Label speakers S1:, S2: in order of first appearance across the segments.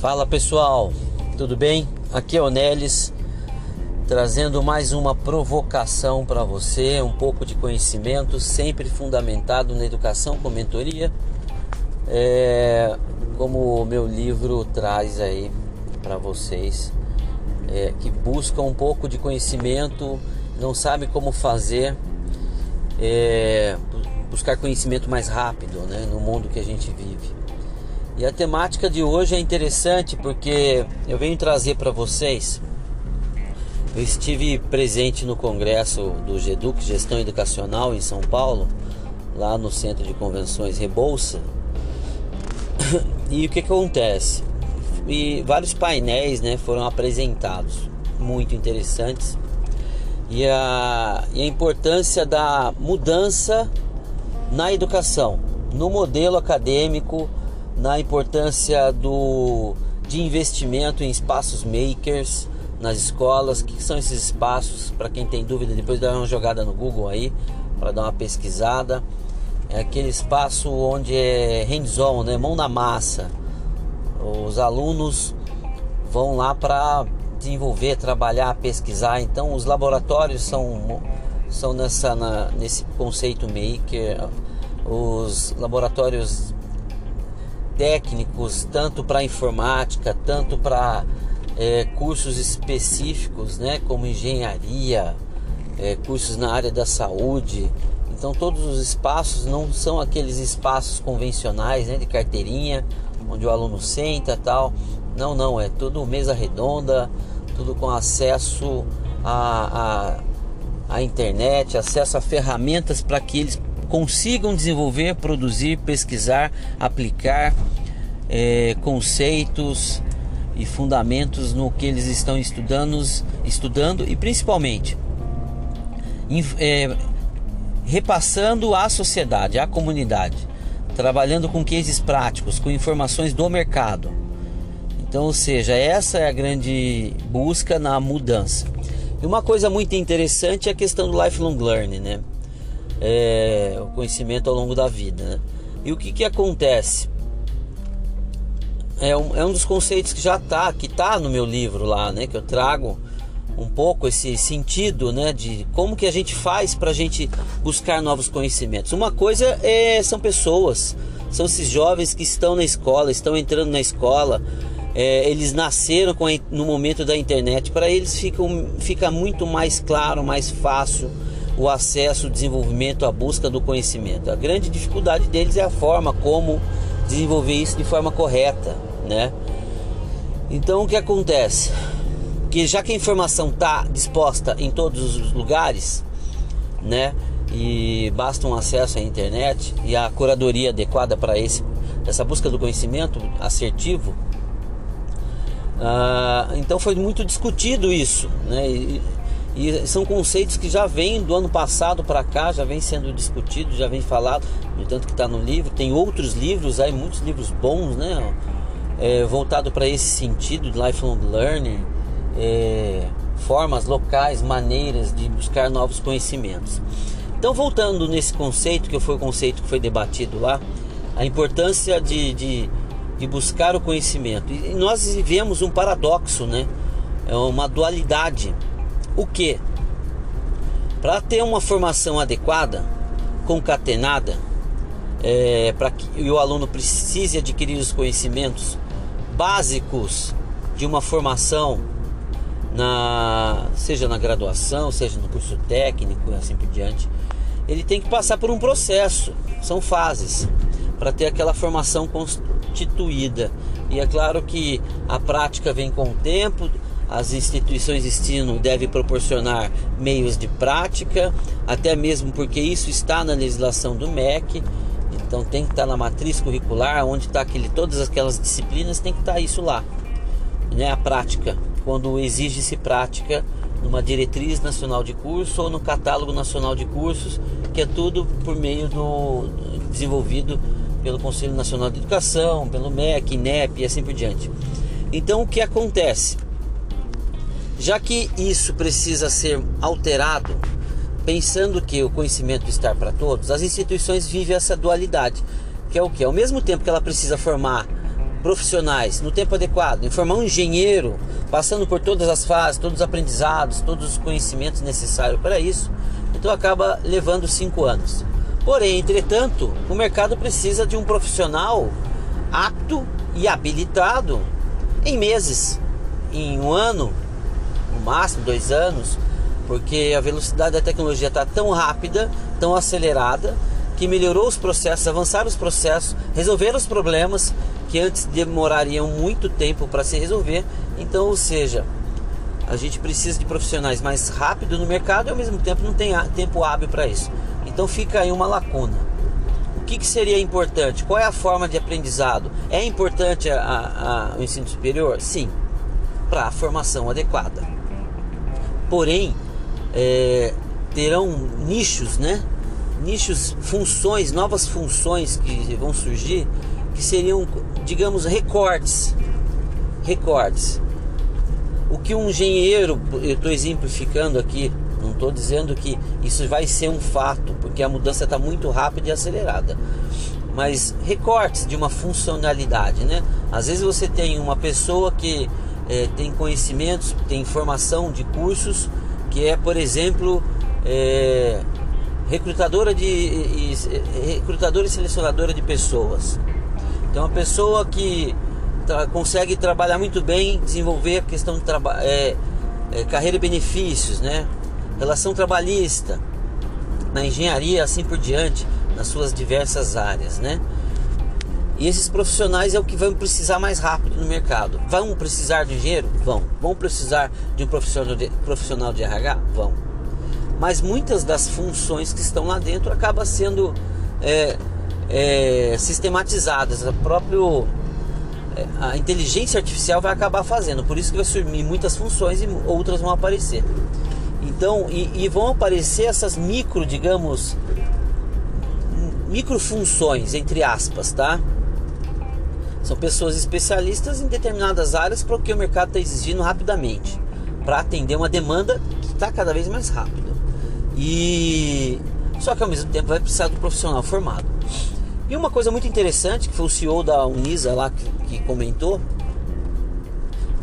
S1: Fala pessoal, tudo bem? Aqui é o Nelis trazendo mais uma provocação para você, um pouco de conhecimento, sempre fundamentado na educação com mentoria, é, como o meu livro traz aí para vocês, é, que buscam um pouco de conhecimento, não sabe como fazer, é, buscar conhecimento mais rápido né, no mundo que a gente vive. E a temática de hoje é interessante porque eu venho trazer para vocês eu estive presente no congresso do GEDUC, Gestão Educacional, em São Paulo, lá no Centro de Convenções Rebolsa. E o que, que acontece? E vários painéis né, foram apresentados, muito interessantes. E a, e a importância da mudança na educação, no modelo acadêmico, na importância do, de investimento em espaços makers, nas escolas. O que são esses espaços? Para quem tem dúvida, depois dá uma jogada no Google aí para dar uma pesquisada. É aquele espaço onde é hands-on, né? mão na massa. Os alunos vão lá para desenvolver, trabalhar, pesquisar. Então, os laboratórios são, são nessa, na, nesse conceito maker. Os laboratórios técnicos, tanto para informática, tanto para é, cursos específicos, né, como engenharia, é, cursos na área da saúde. Então todos os espaços não são aqueles espaços convencionais, né, de carteirinha, onde o aluno senta tal. Não, não, é tudo mesa redonda, tudo com acesso à, à, à internet, acesso a ferramentas para que eles consigam desenvolver, produzir, pesquisar, aplicar é, conceitos, e fundamentos no que eles estão estudando, estudando e principalmente é, repassando à sociedade, à comunidade, trabalhando com cases práticos, com informações do mercado. Então, ou seja, essa é a grande busca na mudança. E uma coisa muito interessante é a questão do lifelong learning, né? É, o conhecimento ao longo da vida. Né? E o que, que acontece? é um, é um dos conceitos que já tá, que tá no meu livro lá, né? Que eu trago um pouco esse sentido, né? De como que a gente faz para a gente buscar novos conhecimentos. Uma coisa é, são pessoas, são esses jovens que estão na escola, estão entrando na escola. É, eles nasceram com a, no momento da internet. Para eles fica, fica muito mais claro, mais fácil o acesso, o desenvolvimento, a busca do conhecimento. A grande dificuldade deles é a forma como desenvolver isso de forma correta, né? Então o que acontece? Que já que a informação está disposta em todos os lugares, né? E basta um acesso à internet e a curadoria adequada para esse essa busca do conhecimento assertivo. Ah, então foi muito discutido isso, né? E, e são conceitos que já vêm do ano passado para cá, já vem sendo discutido, já vem falado, no tanto que está no livro. Tem outros livros aí, muitos livros bons, né? É, voltado para esse sentido de lifelong learning, é, formas locais, maneiras de buscar novos conhecimentos. Então, voltando nesse conceito, que foi o conceito que foi debatido lá, a importância de, de, de buscar o conhecimento. E nós vivemos um paradoxo, né? É uma dualidade o que? Para ter uma formação adequada, concatenada, é, para que o aluno precise adquirir os conhecimentos básicos de uma formação, na, seja na graduação, seja no curso técnico e assim por diante, ele tem que passar por um processo, são fases, para ter aquela formação constituída. E é claro que a prática vem com o tempo, as instituições de ensino devem proporcionar meios de prática, até mesmo porque isso está na legislação do MEC. Então tem que estar na matriz curricular, onde está aquele, todas aquelas disciplinas, tem que estar isso lá. Né? A prática, quando exige-se prática numa diretriz nacional de curso ou no catálogo nacional de cursos, que é tudo por meio do desenvolvido pelo Conselho Nacional de Educação, pelo MEC, INEP e assim por diante. Então o que acontece? Já que isso precisa ser alterado pensando que o conhecimento está para todos, as instituições vivem essa dualidade, que é o que? Ao mesmo tempo que ela precisa formar profissionais no tempo adequado, em formar um engenheiro, passando por todas as fases, todos os aprendizados, todos os conhecimentos necessários para isso, então acaba levando cinco anos. Porém, entretanto, o mercado precisa de um profissional apto e habilitado em meses, em um ano, no máximo dois anos, porque a velocidade da tecnologia está tão rápida, tão acelerada, que melhorou os processos, avançaram os processos, resolveram os problemas que antes demorariam muito tempo para se resolver. Então, ou seja, a gente precisa de profissionais mais rápido no mercado e ao mesmo tempo não tem tempo hábil para isso. Então fica aí uma lacuna. O que, que, seria importante? Qual é a forma de aprendizado? É importante a, a, o ensino superior? Sim, para a formação adequada. Porém, é, terão nichos, né? Nichos, funções, novas funções que vão surgir que seriam, digamos, recortes. Recortes. O que um engenheiro, eu estou exemplificando aqui, não estou dizendo que isso vai ser um fato, porque a mudança está muito rápida e acelerada. Mas recortes de uma funcionalidade, né? Às vezes você tem uma pessoa que é, tem conhecimentos, tem informação de cursos, que é, por exemplo, é, recrutadora de e, recrutadora e selecionadora de pessoas. Então, uma pessoa que tra consegue trabalhar muito bem, desenvolver a questão de é, é, carreira e benefícios, né? Relação trabalhista, na engenharia, assim por diante, nas suas diversas áreas, né? E esses profissionais é o que vão precisar mais rápido no mercado. Vão precisar de engenheiro? Vão. Vão precisar de um profissional de, profissional de RH? Vão. Mas muitas das funções que estão lá dentro acabam sendo é, é, sistematizadas. A próprio é, a inteligência artificial vai acabar fazendo. Por isso que vai surgir muitas funções e outras vão aparecer. Então, e, e vão aparecer essas micro, digamos, micro funções entre aspas, tá? São pessoas especialistas em determinadas áreas porque o mercado está exigindo rapidamente para atender uma demanda que está cada vez mais rápida. E só que ao mesmo tempo vai precisar do profissional formado. E uma coisa muito interessante que foi o CEO da Unisa lá que, que comentou,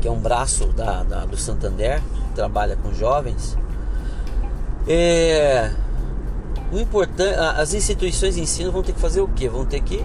S1: que é um braço da, da, do Santander, que trabalha com jovens, é, o importante, as instituições de ensino vão ter que fazer o quê? Vão ter que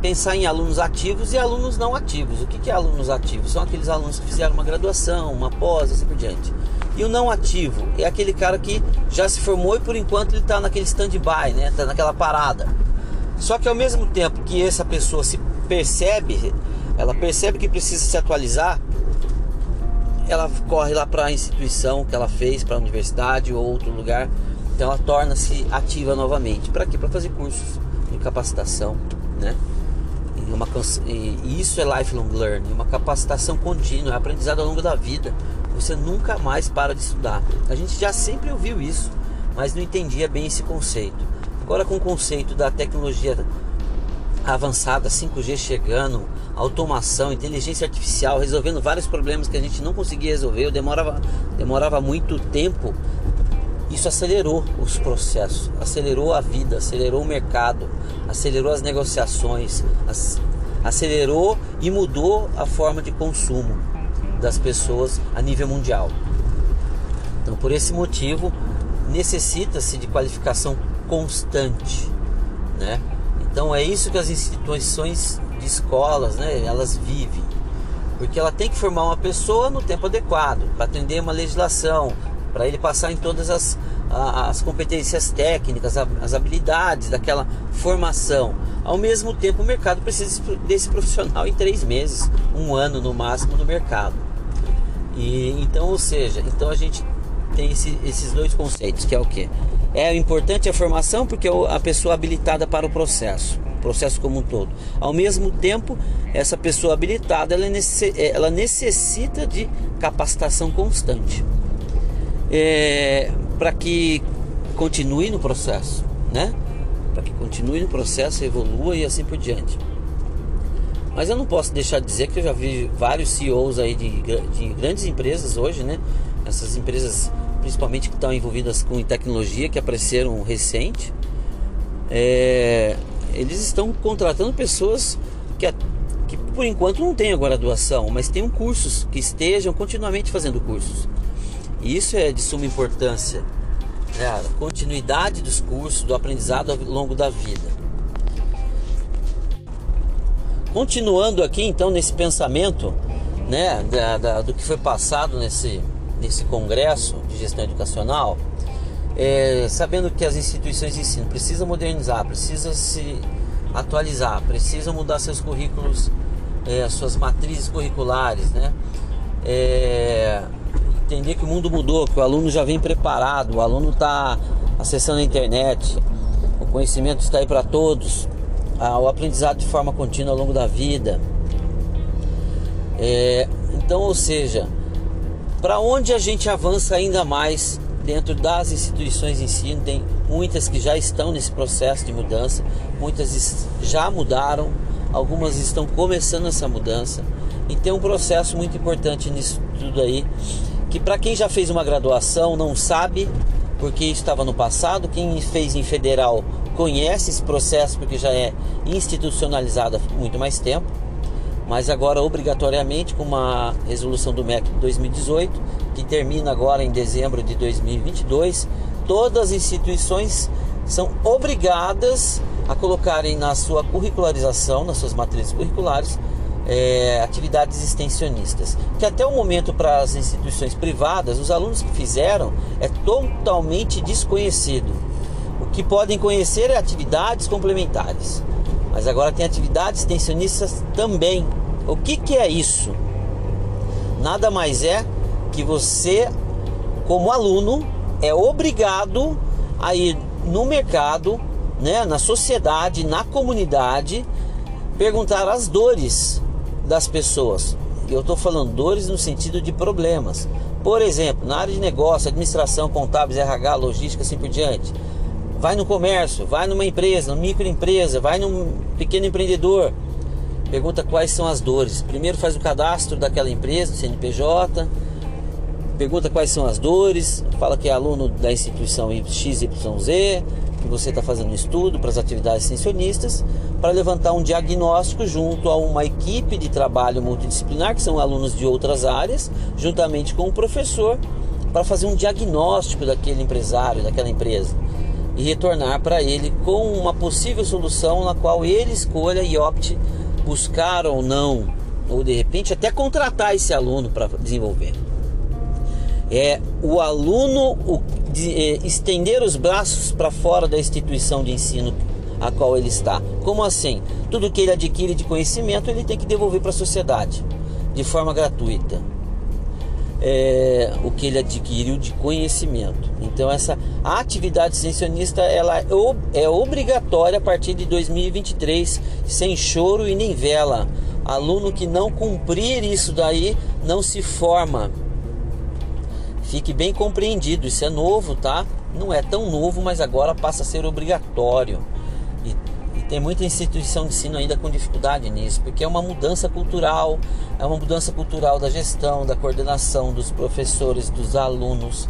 S1: pensar em alunos ativos e alunos não ativos. O que é alunos ativos? São aqueles alunos que fizeram uma graduação, uma pós, assim por diante. E o não ativo é aquele cara que já se formou e por enquanto ele está naquele stand-by, né? Está naquela parada. Só que ao mesmo tempo que essa pessoa se percebe, ela percebe que precisa se atualizar, ela corre lá para a instituição que ela fez, para a universidade ou outro lugar. Então ela torna-se ativa novamente. Para quê? Para fazer cursos de capacitação, né? E, uma, e isso é lifelong learning, uma capacitação contínua, é aprendizado ao longo da vida. Você nunca mais para de estudar. A gente já sempre ouviu isso, mas não entendia bem esse conceito. Agora com o conceito da tecnologia avançada, 5G chegando, automação, inteligência artificial, resolvendo vários problemas que a gente não conseguia resolver, demorava, demorava muito tempo. Isso acelerou os processos, acelerou a vida, acelerou o mercado, acelerou as negociações, acelerou e mudou a forma de consumo das pessoas a nível mundial. Então, por esse motivo, necessita-se de qualificação constante, né? Então é isso que as instituições de escolas, né, elas vivem. Porque ela tem que formar uma pessoa no tempo adequado para atender uma legislação, para ele passar em todas as, as competências técnicas, as habilidades daquela formação. Ao mesmo tempo, o mercado precisa desse profissional em três meses, um ano no máximo no mercado. E então, ou seja, então a gente tem esse, esses dois conceitos, que é o que? É importante a formação porque é a pessoa habilitada para o processo, processo como um todo. Ao mesmo tempo, essa pessoa habilitada ela, ela necessita de capacitação constante é, para que continue no processo, né? Para que continue no processo, evolua e assim por diante. Mas eu não posso deixar de dizer que eu já vi vários CEOs aí de, de grandes empresas hoje, né? Essas empresas principalmente que estão envolvidas com tecnologia, que apareceram recente, é, eles estão contratando pessoas que, que por enquanto não têm a graduação, mas tenham cursos, que estejam continuamente fazendo cursos. E isso é de suma importância. É, a continuidade dos cursos, do aprendizado ao longo da vida. Continuando aqui então nesse pensamento, né, da, da, do que foi passado nesse, nesse congresso de gestão educacional, é, sabendo que as instituições de ensino precisam modernizar, precisam se atualizar, precisam mudar seus currículos, é, suas matrizes curriculares, né? É, entender que o mundo mudou, que o aluno já vem preparado, o aluno está acessando a internet, o conhecimento está aí para todos, o aprendizado de forma contínua ao longo da vida. É, então, ou seja, para onde a gente avança ainda mais dentro das instituições de ensino, tem muitas que já estão nesse processo de mudança, muitas já mudaram, algumas estão começando essa mudança. E tem um processo muito importante nisso tudo aí, que para quem já fez uma graduação não sabe, porque estava no passado, quem fez em federal conhece esse processo porque já é institucionalizado há muito mais tempo mas agora obrigatoriamente com uma resolução do MEC de 2018, que termina agora em dezembro de 2022, todas as instituições são obrigadas a colocarem na sua curricularização, nas suas matrizes curriculares, é, atividades extensionistas. Que até o momento para as instituições privadas, os alunos que fizeram é totalmente desconhecido. O que podem conhecer é atividades complementares. Mas agora tem atividades extensionistas também. O que, que é isso? Nada mais é que você, como aluno, é obrigado a ir no mercado, né, na sociedade, na comunidade, perguntar as dores das pessoas. Eu estou falando dores no sentido de problemas. Por exemplo, na área de negócio, administração, contábeis, RH, logística, assim por diante vai no comércio, vai numa empresa, numa microempresa, vai num pequeno empreendedor. Pergunta quais são as dores. Primeiro faz o cadastro daquela empresa, CNPJ. Pergunta quais são as dores. Fala que é aluno da instituição XYZ, que você está fazendo estudo para as atividades extensionistas, para levantar um diagnóstico junto a uma equipe de trabalho multidisciplinar, que são alunos de outras áreas, juntamente com o professor, para fazer um diagnóstico daquele empresário, daquela empresa e retornar para ele com uma possível solução na qual ele escolha e opte buscar ou não, ou de repente até contratar esse aluno para desenvolver. É o aluno o, de, é, estender os braços para fora da instituição de ensino a qual ele está. Como assim? Tudo que ele adquire de conhecimento ele tem que devolver para a sociedade de forma gratuita é, o que ele adquiriu de conhecimento. Então essa atividade extensionista ela é, é obrigatória a partir de 2023, sem choro e nem vela. Aluno que não cumprir isso daí não se forma. Fique bem compreendido, isso é novo, tá? Não é tão novo, mas agora passa a ser obrigatório. Tem muita instituição de ensino ainda com dificuldade nisso, porque é uma mudança cultural, é uma mudança cultural da gestão, da coordenação, dos professores, dos alunos,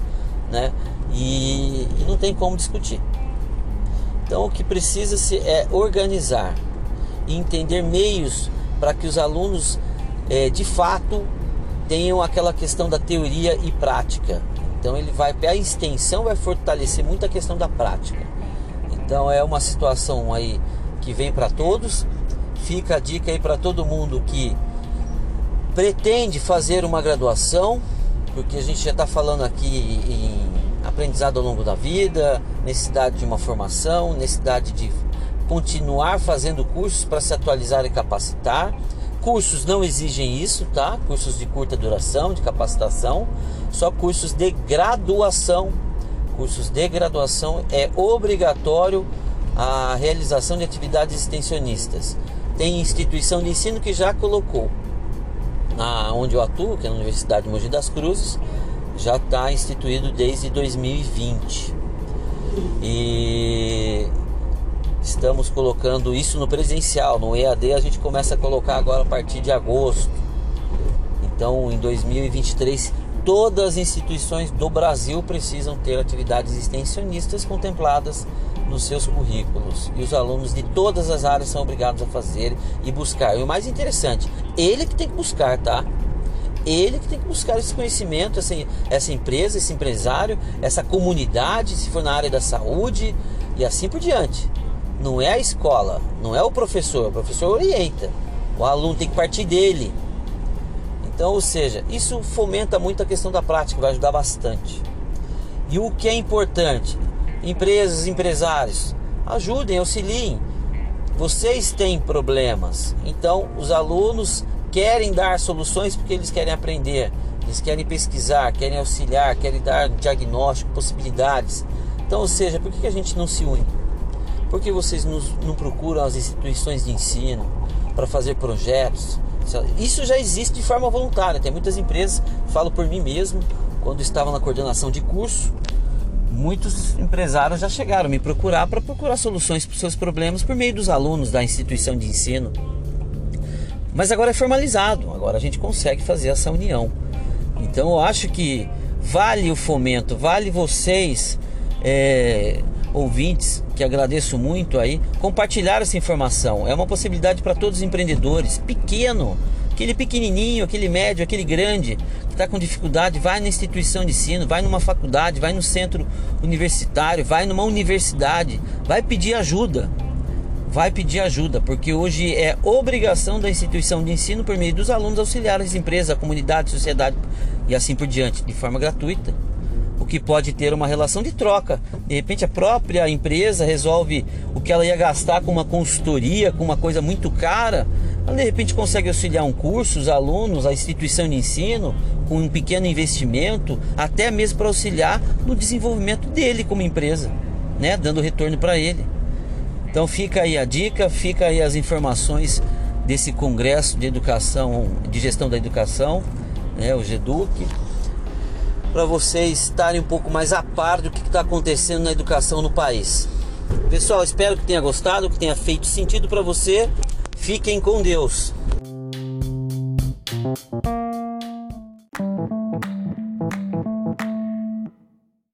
S1: né? E, e não tem como discutir. Então o que precisa se é organizar e entender meios para que os alunos é, de fato tenham aquela questão da teoria e prática. Então ele vai a extensão vai fortalecer muito a questão da prática. Então é uma situação aí que vem para todos. Fica a dica aí para todo mundo que pretende fazer uma graduação, porque a gente já está falando aqui em aprendizado ao longo da vida, necessidade de uma formação, necessidade de continuar fazendo cursos para se atualizar e capacitar. Cursos não exigem isso, tá? Cursos de curta duração, de capacitação, só cursos de graduação. Cursos de graduação é obrigatório a realização de atividades extensionistas. Tem instituição de ensino que já colocou, na, onde eu atuo, que é a Universidade de Mogi das Cruzes, já está instituído desde 2020. E estamos colocando isso no presencial, no EAD a gente começa a colocar agora a partir de agosto. Então em 2023 todas as instituições do Brasil precisam ter atividades extensionistas contempladas nos seus currículos. E os alunos de todas as áreas são obrigados a fazer e buscar. E o mais interessante, ele que tem que buscar, tá? Ele que tem que buscar esse conhecimento, essa, essa empresa, esse empresário, essa comunidade, se for na área da saúde e assim por diante. Não é a escola, não é o professor. O professor orienta. O aluno tem que partir dele. Então, ou seja, isso fomenta muito a questão da prática, vai ajudar bastante. E o que é importante? Empresas, empresários, ajudem, auxiliem. Vocês têm problemas, então os alunos querem dar soluções porque eles querem aprender, eles querem pesquisar, querem auxiliar, querem dar diagnóstico, possibilidades. Então, ou seja, por que a gente não se une? Por que vocês não procuram as instituições de ensino para fazer projetos? Isso já existe de forma voluntária. Tem muitas empresas, falo por mim mesmo, quando estava na coordenação de curso, muitos empresários já chegaram a me procurar para procurar soluções para os seus problemas por meio dos alunos da instituição de ensino. Mas agora é formalizado, agora a gente consegue fazer essa união. Então eu acho que vale o fomento, vale vocês, é, ouvintes, que agradeço muito aí, compartilhar essa informação. É uma possibilidade para todos os empreendedores, pequeno, aquele pequenininho, aquele médio, aquele grande, que está com dificuldade, vai na instituição de ensino, vai numa faculdade, vai no centro universitário, vai numa universidade, vai pedir ajuda vai pedir ajuda, porque hoje é obrigação da instituição de ensino, por meio dos alunos, auxiliar as empresas, a comunidade, a sociedade e assim por diante, de forma gratuita. O que pode ter uma relação de troca. De repente, a própria empresa resolve o que ela ia gastar com uma consultoria, com uma coisa muito cara. Ela de repente consegue auxiliar um curso, os alunos, a instituição de ensino, com um pequeno investimento, até mesmo para auxiliar no desenvolvimento dele como empresa, né? dando retorno para ele. Então fica aí a dica, fica aí as informações desse congresso de educação, de gestão da educação, né, o GEDUC, para vocês estarem um pouco mais a par do que está acontecendo na educação no país. Pessoal, espero que tenha gostado, que tenha feito sentido para você. Fiquem com Deus.